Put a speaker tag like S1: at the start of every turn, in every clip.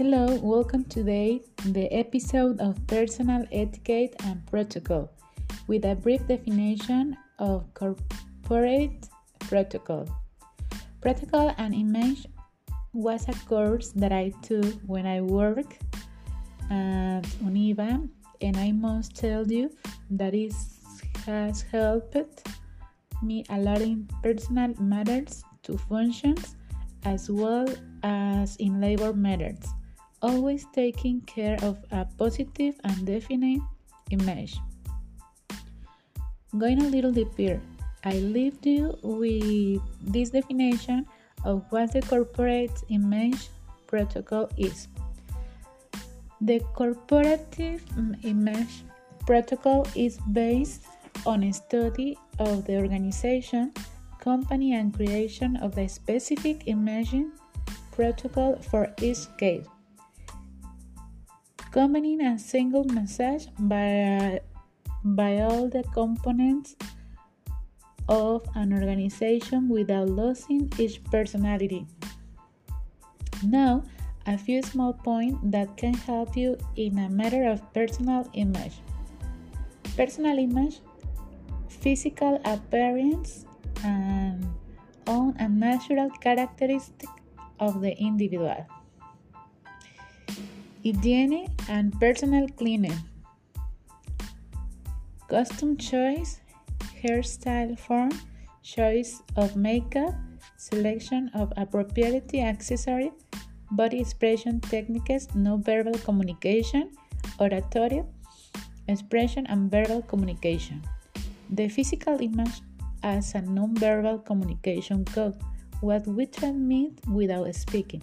S1: Hello, welcome today the episode of personal etiquette and protocol with a brief definition of corporate protocol. Protocol and image was a course that I took when I worked at Univa, and I must tell you that it has helped me a lot in personal matters to functions as well as in labor matters, always taking care of a positive and definite image. Going a little deeper, I leave you with this definition of what the corporate image protocol is. The corporative image protocol is based on a study of the organization company and creation of the specific imaging protocol for each case, combining a single message by, by all the components of an organization without losing each personality. Now, a few small points that can help you in a matter of personal image. Personal image, physical appearance, and own a natural characteristic of the individual. Hygiene and personal cleaning. Costume choice, hairstyle form, choice of makeup, selection of appropriate accessories, body expression techniques, no verbal communication, oratory, expression and verbal communication. The physical image as a nonverbal communication code, what we transmit without speaking,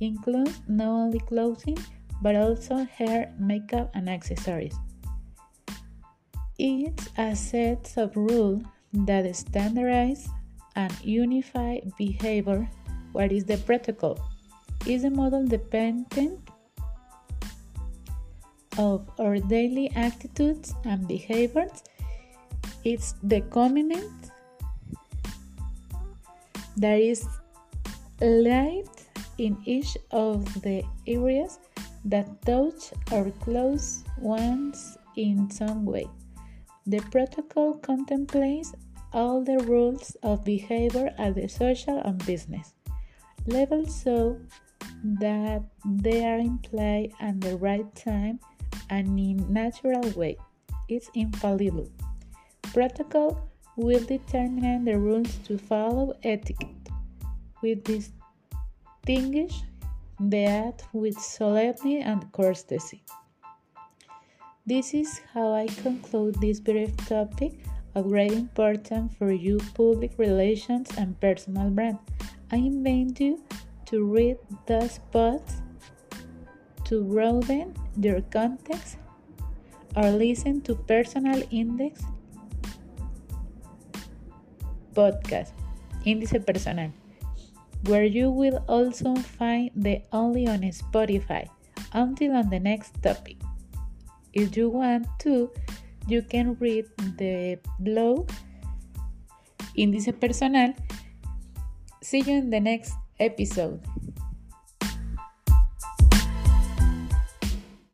S1: includes not only clothing but also hair, makeup, and accessories. It's a set of rules that standardize and unify behavior. What is the protocol? Is the model dependent of our daily attitudes and behaviors? It's the dominant there is light in each of the areas that touch our close ones in some way. The protocol contemplates all the rules of behavior at the social and business level so that they are in play at the right time and in natural way. It's infallible. Protocol will determine the rules to follow etiquette. We distinguish the act with solemnity and courtesy. This is how I conclude this brief topic of great importance for you public relations and personal brand. I invite you to read the spots to broaden your context or listen to personal index podcast, Índice Personal, where you will also find the only on Spotify. Until on the next topic. If you want to, you can read the blog Índice Personal. See you in the next episode.